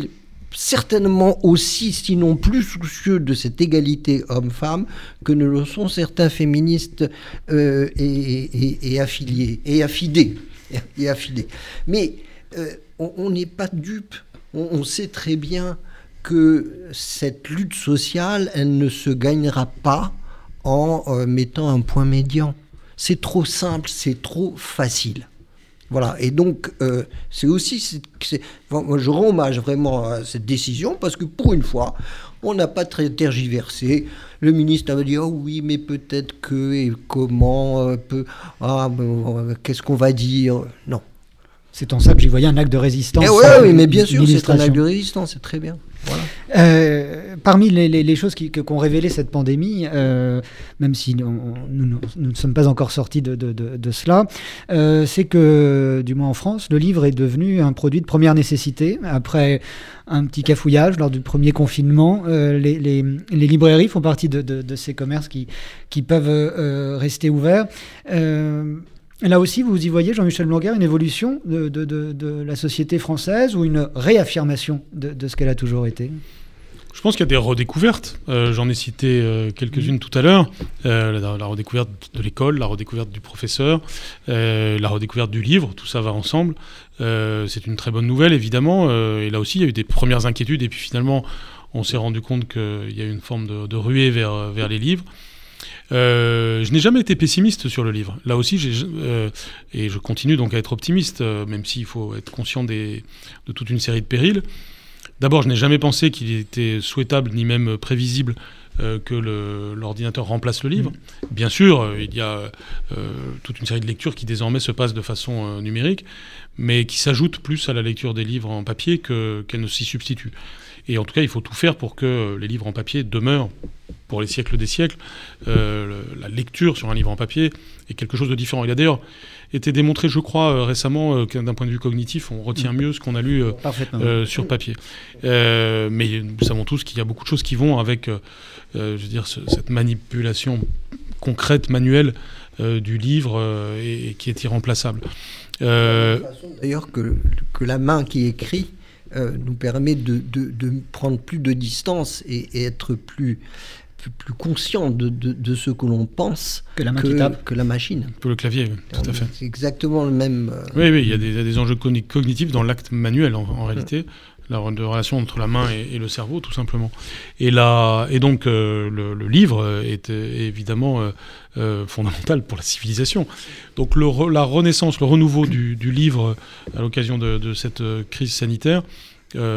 certainement aussi, sinon plus soucieux de cette égalité homme-femme que ne le sont certains féministes et, affiliés, et affidés. Et affidés. Mais on n'est pas dupe. On sait très bien que cette lutte sociale, elle ne se gagnera pas en euh, mettant un point médian. C'est trop simple, c'est trop facile. Voilà, et donc euh, c'est aussi, moi, je rends hommage vraiment à cette décision parce que pour une fois, on n'a pas très tergiversé. Le ministre avait dit, oh oui, mais peut-être que, et comment, euh, peut, ah, qu'est-ce qu'on va dire? Non. C'est en ça que j'y voyais un acte de résistance. Eh ouais, oui, mais bien sûr, c'est un acte de résistance, c'est très bien. Euh, parmi les, choses qu'ont révélé cette pandémie, euh, même si nous, ne sommes pas encore sortis de, de- de- cela, euh, c'est que, du moins en France, le livre est devenu un produit de première nécessité. Après un petit cafouillage lors du premier confinement, les, librairies font partie de, ces commerces qui, qui peuvent rester ouverts. Là aussi, vous y voyez, Jean-Michel Blanquer, une évolution de, de- de- de la société française ou une réaffirmation de, ce qu'elle a toujours été? Je pense qu'il y a des redécouvertes. Euh, J'en ai cité euh, quelques-unes tout à l'heure. Euh, la, la redécouverte de l'école, la redécouverte du professeur, la redécouverte du livre, tout ça va ensemble. C'est une très bonne nouvelle, évidemment. Et là aussi, il y a eu des premières inquiétudes. Et puis finalement, on s'est rendu compte qu'il y a eu une forme de, de ruée vers, vers les livres. Euh, je n'ai jamais été pessimiste sur le livre. Là aussi, j'ai, euh, et je continue donc à être optimiste, euh, même s'il faut être conscient des, de toute une série de périls. D'abord, je n'ai jamais pensé qu'il était souhaitable ni même prévisible que l'ordinateur remplace le livre. Bien sûr, il y a toute une série de lectures qui désormais se passent de façon numérique, mais qui s'ajoutent plus à la lecture des livres en papier que- qu'elles ne s'y substituent. Et en tout cas, il faut tout faire pour que les livres en papier demeurent pour les siècles des siècles. Euh, le- la lecture sur un livre en papier est quelque chose de différent. Il a d'ailleurs été démontré, je crois, euh, récemment, euh, que d'un point de vue cognitif, on retient mieux ce qu'on a lu euh, euh, sur papier. Euh, mais nous savons tous qu'il y a beaucoup de choses qui vont avec, je veux dire, ce- cette manipulation concrète, manuelle euh, du livre euh, et, et qui est irremplaçable. Euh, D'ailleurs, que, que la main qui écrit euh, nous permet de, de- de prendre plus de distance et, et être plus, plus, plus conscient de, de- de ce que l'on pense que la que, la machine. pour le clavier, tout à fait. C'est exactement le même. euh, Oui, oui, il y a des, il y a des enjeux cogni- cognitifs dans l'acte manuel en, en réalité, la relation entre la main et, le cerveau, tout simplement. Et, là, et donc, euh, le, livre est évidemment euh, euh, fondamental pour la civilisation. Donc, la renaissance, le renouveau du, livre à l'occasion de, cette crise sanitaire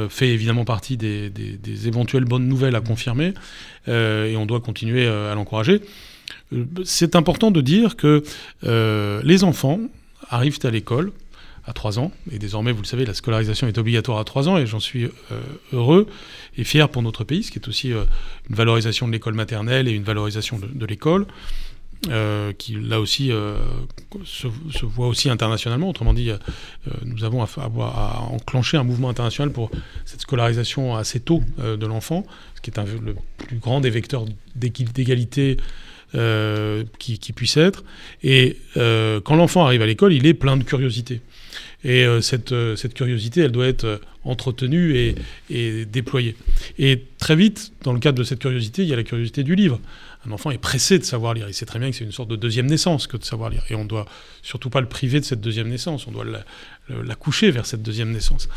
fait évidemment partie des, éventuelles bonnes nouvelles à confirmer, et on doit continuer à l'encourager. C'est important de dire que les enfants arrivent à l'école à 3 ans, et désormais, vous le savez, la scolarisation est obligatoire à 3 ans, et j'en suis euh, heureux et fier pour notre pays, ce qui est aussi euh, une valorisation de l'école maternelle et une valorisation de, l'école, euh, qui là aussi se, voit aussi internationalement. Autrement dit, nous avons à, enclencher un mouvement international pour cette scolarisation assez tôt de l'enfant, ce qui est le plus grand des vecteurs d'égalité qui, puisse être. Et quand l'enfant arrive à l'école, il est plein de curiosité. Et euh, cette, euh, cette curiosité, elle doit être euh, entretenue et, et déployée. Et très vite, dans le cadre de cette curiosité, il y a la curiosité du livre. Un enfant est pressé de savoir lire. Il sait très bien que c'est une sorte de deuxième naissance que de savoir lire. Et on ne doit surtout pas le priver de cette deuxième naissance. On doit la, le- la coucher vers cette deuxième naissance.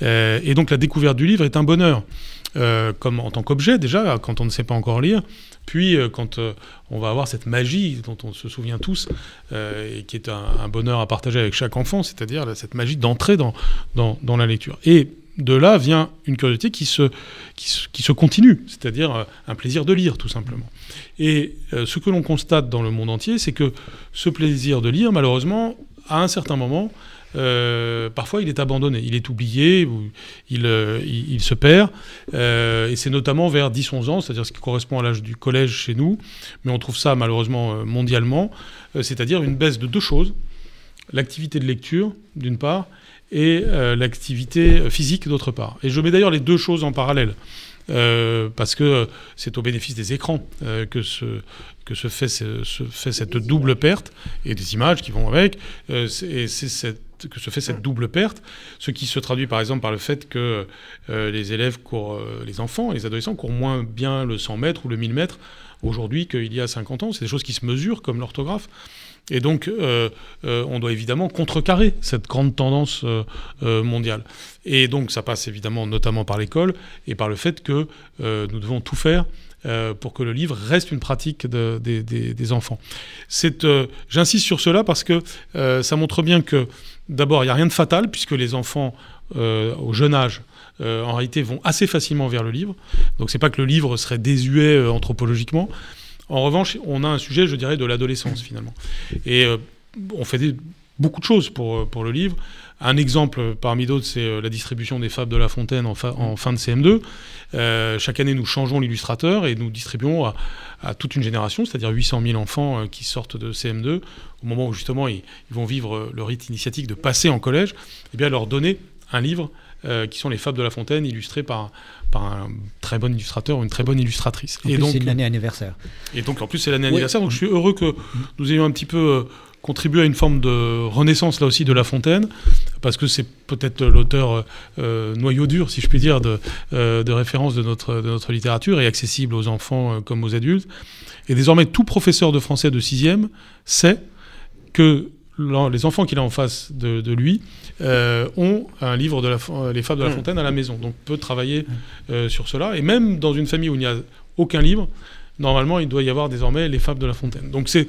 Et donc la découverte du livre est un bonheur. Comme en tant qu'objet déjà, quand on ne sait pas encore lire, puis euh, quand euh, on va avoir cette magie dont on se souvient tous, euh, et qui est un, bonheur à partager avec chaque enfant, c'est-à-dire cette magie d'entrer dans, la lecture. Et de là vient une curiosité qui se, continue, c'est-à-dire un plaisir de lire tout simplement. Et ce que l'on constate dans le monde entier, c'est que ce plaisir de lire, malheureusement, à un certain moment, euh, parfois il est abandonné, il est oublié, euh, il, se perd, euh, et c'est notamment vers 10-11 ans, c'est-à-dire ce qui correspond à l'âge du collège chez nous, mais on trouve ça malheureusement mondialement, c'est-à-dire une baisse de deux choses, l'activité de lecture d'une part, et l'activité physique d'autre part. Et je mets d'ailleurs les deux choses en parallèle. parce que c'est au bénéfice des écrans que se, fait, cette double perte et des images qui vont avec. Que se fait cette double perte, ce qui se traduit par exemple par le fait que les élèves courent, les enfants, les adolescents courent moins bien le 100 mètres ou le 1000 mètres aujourd'hui qu'il y a 50 ans. C'est des choses qui se mesurent, comme l'orthographe. Et donc, euh, euh, on doit évidemment contrecarrer cette grande tendance euh, mondiale. Et donc, ça passe évidemment notamment par l'école et par le fait que nous devons tout faire pour que le livre reste une pratique des enfants. J'insiste sur cela parce que ça montre bien que, d'abord, il n'y a rien de fatal, puisque les enfants, au jeune âge, euh, en réalité, vont assez facilement vers le livre. Donc, c'est pas que le livre serait désuet euh, anthropologiquement. En revanche, on a un sujet, je dirais, de l'adolescence finalement. Et euh, on fait beaucoup de choses pour, pour le livre. Un exemple parmi d'autres, c'est la distribution des Fables de La Fontaine en, en fin de CM2. chaque année, nous changeons l'illustrateur et nous distribuons à, toute une génération, c'est-à-dire 800 000 enfants qui sortent de CM2, au moment où justement ils, ils, vont vivre le rite initiatique de passer en collège, et eh bien leur donner un livre euh, qui sont les Fables de La Fontaine, illustrées par, par un très bon illustrateur ou une très bonne illustratrice. et donc c'est l'année anniversaire. Et donc en plus c'est l'année anniversaire, donc je suis heureux que nous ayons un petit peu euh, contribué à une forme de renaissance là aussi de La Fontaine, parce que c'est peut-être l'auteur euh, noyau dur, si je puis dire, de, de référence de notre, de notre littérature et accessible aux enfants comme aux adultes. Et désormais, tout professeur de français de 6e sait que les enfants qu'il a en face de, lui euh, ont un livre de la, Les Fables de la mm. Fontaine à la maison. Donc peut travailler mm. euh, sur cela. Et même dans une famille où il n'y a aucun livre, normalement, il doit y avoir désormais Les Fables de la Fontaine. Donc c'est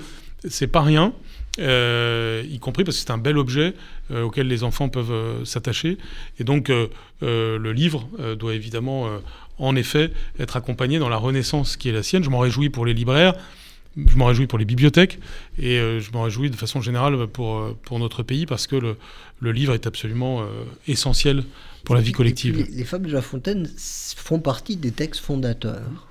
c'est pas rien. Euh, y compris parce que c'est un bel objet auquel les enfants peuvent s'attacher. Et donc le livre doit évidemment, en effet, être accompagné dans la renaissance qui est la sienne. Je m'en réjouis pour les libraires, je m'en réjouis pour les bibliothèques et euh, je m'en réjouis de façon générale pour, euh, pour notre pays parce que le, le livre est absolument euh, essentiel pour la vie collective. Les, Fables de La Fontaine font partie des textes fondateurs,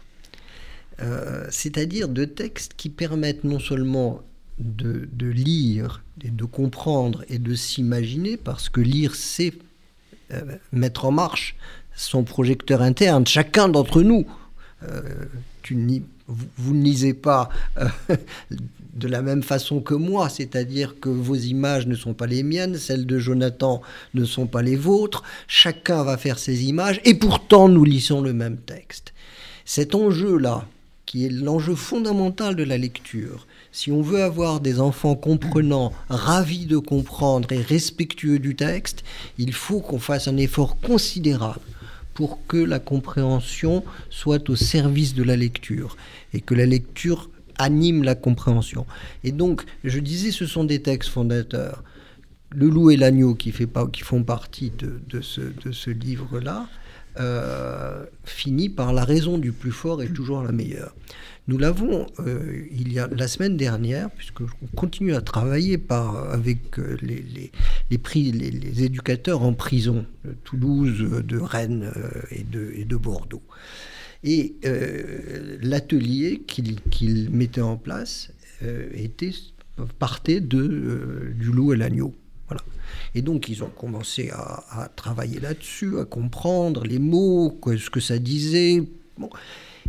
c'est-à-dire de textes qui permettent non seulement de, lire et de comprendre et de s'imaginer, parce que lire, c'est mettre en marche son projecteur interne, chacun d'entre nous. tu vous, ne lisez pas euh, [LAUGHS] de la même façon que moi, c'est-à-dire que vos images ne sont pas les miennes, celles de Jonathan ne sont pas les vôtres, chacun va faire ses images, et pourtant nous lisons le même texte. Cet enjeu-là, qui est l'enjeu fondamental de la lecture, si on veut avoir des enfants comprenants, ravis de comprendre et respectueux du texte, il faut qu'on fasse un effort considérable pour que la compréhension soit au service de la lecture et que la lecture anime la compréhension. Et donc, je disais, ce sont des textes fondateurs. Le loup et l'agneau qui, font partie de, de ce, de ce livre-là euh, finit par la raison du plus fort est toujours la meilleure. Nous l'avons euh, il y a la semaine dernière, puisque on continue à travailler avec euh, les, les, les, éducateurs en prison de Toulouse, de Rennes euh, et, de, et, de, Bordeaux. Et l'atelier qu'il mettait en place était, partait de, du loup et l'agneau. Voilà. Et donc ils ont commencé à, à travailler là-dessus, à comprendre les mots, ce que ça disait.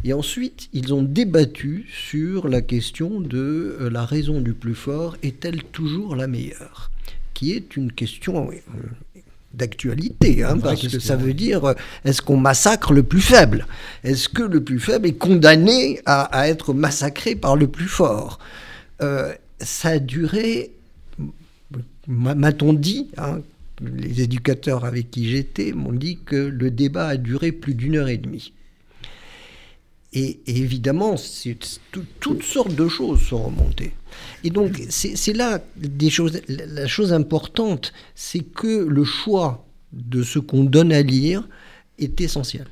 Et ensuite, ils ont débattu sur la question de euh, la raison du plus fort est-elle toujours la meilleure? Qui est une question euh, d'actualité, hein, parce que ça veut dire euh, est-ce qu'on massacre le plus faible? Est-ce que le plus faible est condamné à, être massacré par le plus fort? Ça a duré, m'a-t-on dit, hein, les éducateurs avec qui j'étais m'ont dit que le débat a duré plus d'une heure et demie. Et, évidemment, toutes sortes de choses sont remontées. Et donc, c'est là des choses, la chose importante, c'est que le choix de ce qu'on donne à lire est essentiel.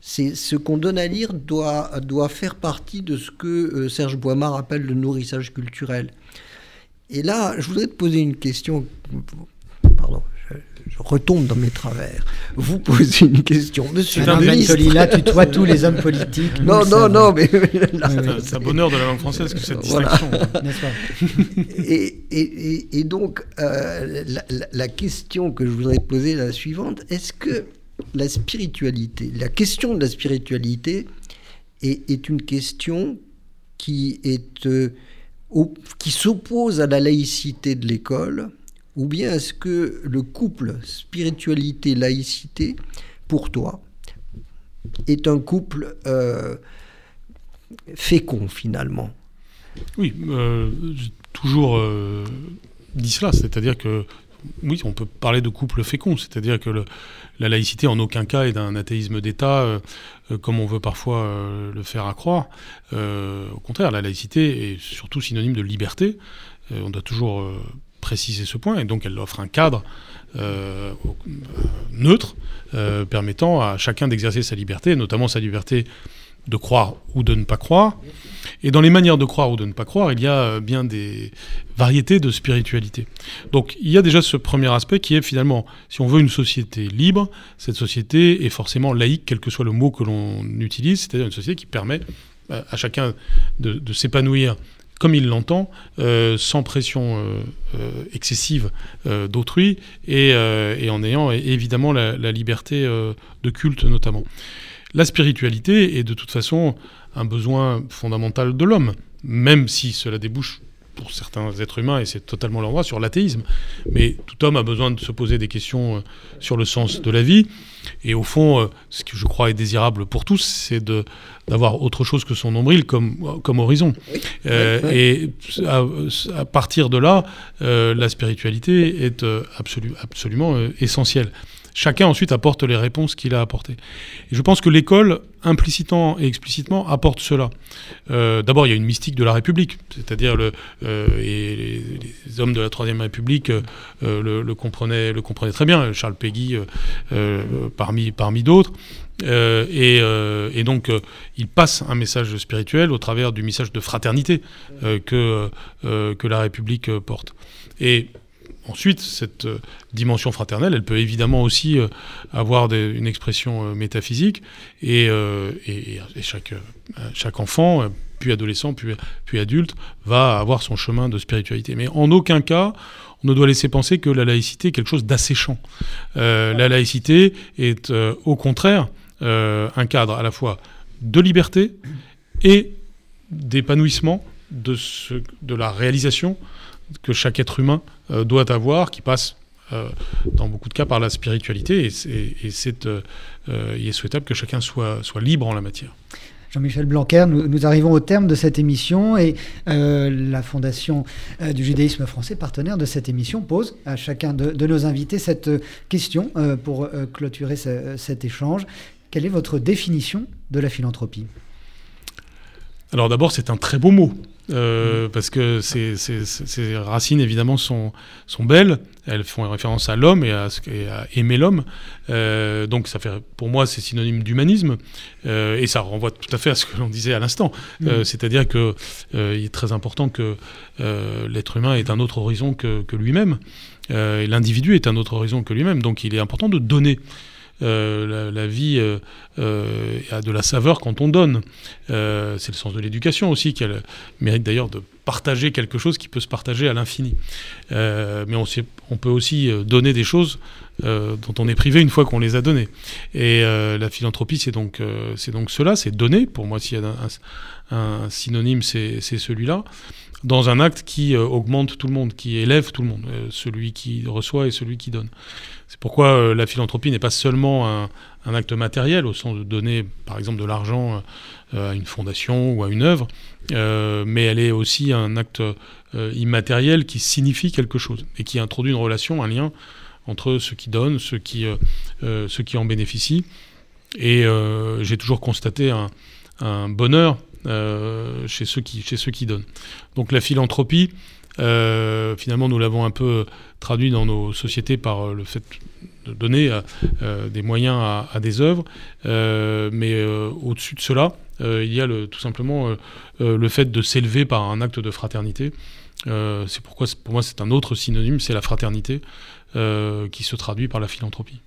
C'est ce qu'on donne à lire doit, doit faire partie de ce que euh, Serge Boimard appelle le nourrissage culturel. Et là, je voudrais te poser une question. Je retombe dans mes travers. Vous posez une question, monsieur le ministre. Là, tu tutoies tous les hommes politiques. Non, non, non, mais. C'est un bonheur de la langue française que cette distinction. et, et, et, donc, euh, la, la, question que je voudrais poser est la suivante est-ce que la spiritualité, la question de la spiritualité est, est une question qui est qui s'oppose à la laïcité de l'école, ou bien est-ce que le couple spiritualité-laïcité, pour toi, est un couple euh, fécond finalement? Oui, euh, toujours euh, dit cela, c'est-à-dire que oui, on peut parler de couple fécond, c'est-à-dire que la laïcité en aucun cas est d'un athéisme d'État, comme on veut parfois le faire accroire. au contraire, la laïcité est surtout synonyme de liberté. on doit toujours préciser ce point, et donc elle offre un cadre euh, neutre euh, permettant à chacun d'exercer sa liberté, notamment sa liberté de croire ou de ne pas croire. Et dans les manières de croire ou de ne pas croire, il y a euh, bien des variétés de spiritualité. Donc il y a déjà ce premier aspect qui est finalement, si on veut une société libre, cette société est forcément laïque, quel que soit le mot que l'on utilise, c'est-à-dire une société qui permet à chacun de s'épanouir comme il l'entend, euh, sans pression euh, euh, excessive d'autrui et, en ayant évidemment la, la liberté de culte notamment. La spiritualité est de toute façon un besoin fondamental de l'homme, même si cela débouche pour certains êtres humains, et c'est totalement leur droit, sur l'athéisme. Mais tout homme a besoin de se poser des questions sur le sens de la vie. Et au fond, euh, ce que je crois est désirable pour tous, c'est d'avoir autre chose que son nombril comme, comme horizon. Euh, et à, partir de là, euh, la spiritualité est absolument essentielle. Chacun ensuite apporte les réponses qu'il a apportées. Et je pense que l'école, implicitement et explicitement, apporte cela. Euh, d'abord, il y a une mystique de la République, c'est-à-dire euh, les, hommes de la Troisième République euh, le, comprenaient, le comprenaient très bien, Charles Péguy parmi, d'autres. Et, et, donc, il passe un message spirituel au travers du message de fraternité que, que la République porte. Et Ensuite, cette euh, dimension fraternelle, elle peut évidemment aussi euh, avoir une expression euh, métaphysique, et, chaque, enfant, puis adolescent, puis, adulte, va avoir son chemin de spiritualité. Mais en aucun cas, on ne doit laisser penser que la laïcité est quelque chose d'asséchant. la laïcité est au contraire un cadre à la fois de liberté et d'épanouissement de la réalisation que chaque être humain euh, doit avoir, qui passe euh, dans beaucoup de cas par la spiritualité, et, c'est, euh, il est souhaitable que chacun soit, soit libre en la matière. Jean-Michel Blanquer, nous, arrivons au terme de cette émission et la Fondation du judaïsme français, partenaire de cette émission, pose à chacun de, nos invités cette question pour clôturer cet échange. Quelle est votre définition de la philanthropie? Alors d'abord, c'est un très beau mot. Euh, parce que ces, racines, évidemment, sont, sont belles. Elles font référence à l'homme et, à, aimer l'homme. Euh, donc, ça fait, pour moi, c'est synonyme d'humanisme. Euh, et ça renvoie tout à fait à ce que l'on disait à l'instant. Mm. C'est-à-dire qu'il est très important que l'être humain ait un autre horizon que, que lui-même. L'individu est un autre horizon que lui-même. Donc, il est important de donner. Euh, la, vie euh, euh, a de la saveur quand on donne. c'est le sens de l'éducation aussi, qu'elle mérite d'ailleurs de partager quelque chose qui peut se partager à l'infini. mais on, peut aussi donner des choses dont on est privé une fois qu'on les a données. Et la philanthropie, c'est donc, c'est donc cela, c'est donner. Pour moi, s'il y a un, synonyme, c'est celui-là dans un acte qui augmente tout le monde, qui élève tout le monde, celui qui reçoit et celui qui donne. C'est pourquoi euh, la philanthropie n'est pas seulement un, acte matériel, au sens de donner, par exemple, de l'argent euh, à une fondation ou à une œuvre, euh, mais elle est aussi un acte immatériel qui signifie quelque chose et qui introduit une relation, un lien entre ceux qui donnent, ceux qui, en bénéficient. Et j'ai toujours constaté un, bonheur chez, ceux qui, donnent. Donc la philanthropie, finalement, nous l'avons un peu traduit dans nos sociétés par euh, le fait de donner euh, des moyens à, des œuvres. mais au-dessus de cela, il y a tout simplement le fait de s'élever par un acte de fraternité. c'est pourquoi, pour moi, c'est un autre synonyme, c'est la fraternité qui se traduit par la philanthropie.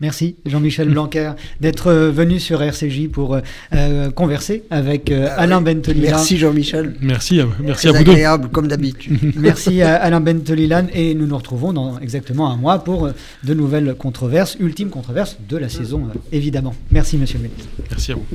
Merci Jean-Michel Blanquer d'être euh, venu sur RCJ pour euh, euh, converser avec euh, Alain oui. Bentelilan. Merci Jean-Michel. Merci, à- merci à vous deux. agréable, comme d'habitude. [LAUGHS] Merci à Alain Bentelilan et nous nous retrouvons dans exactement un mois pour de nouvelles controverses, ultimes controverses de la saison évidemment. Merci Monsieur le Ministre. Merci à vous.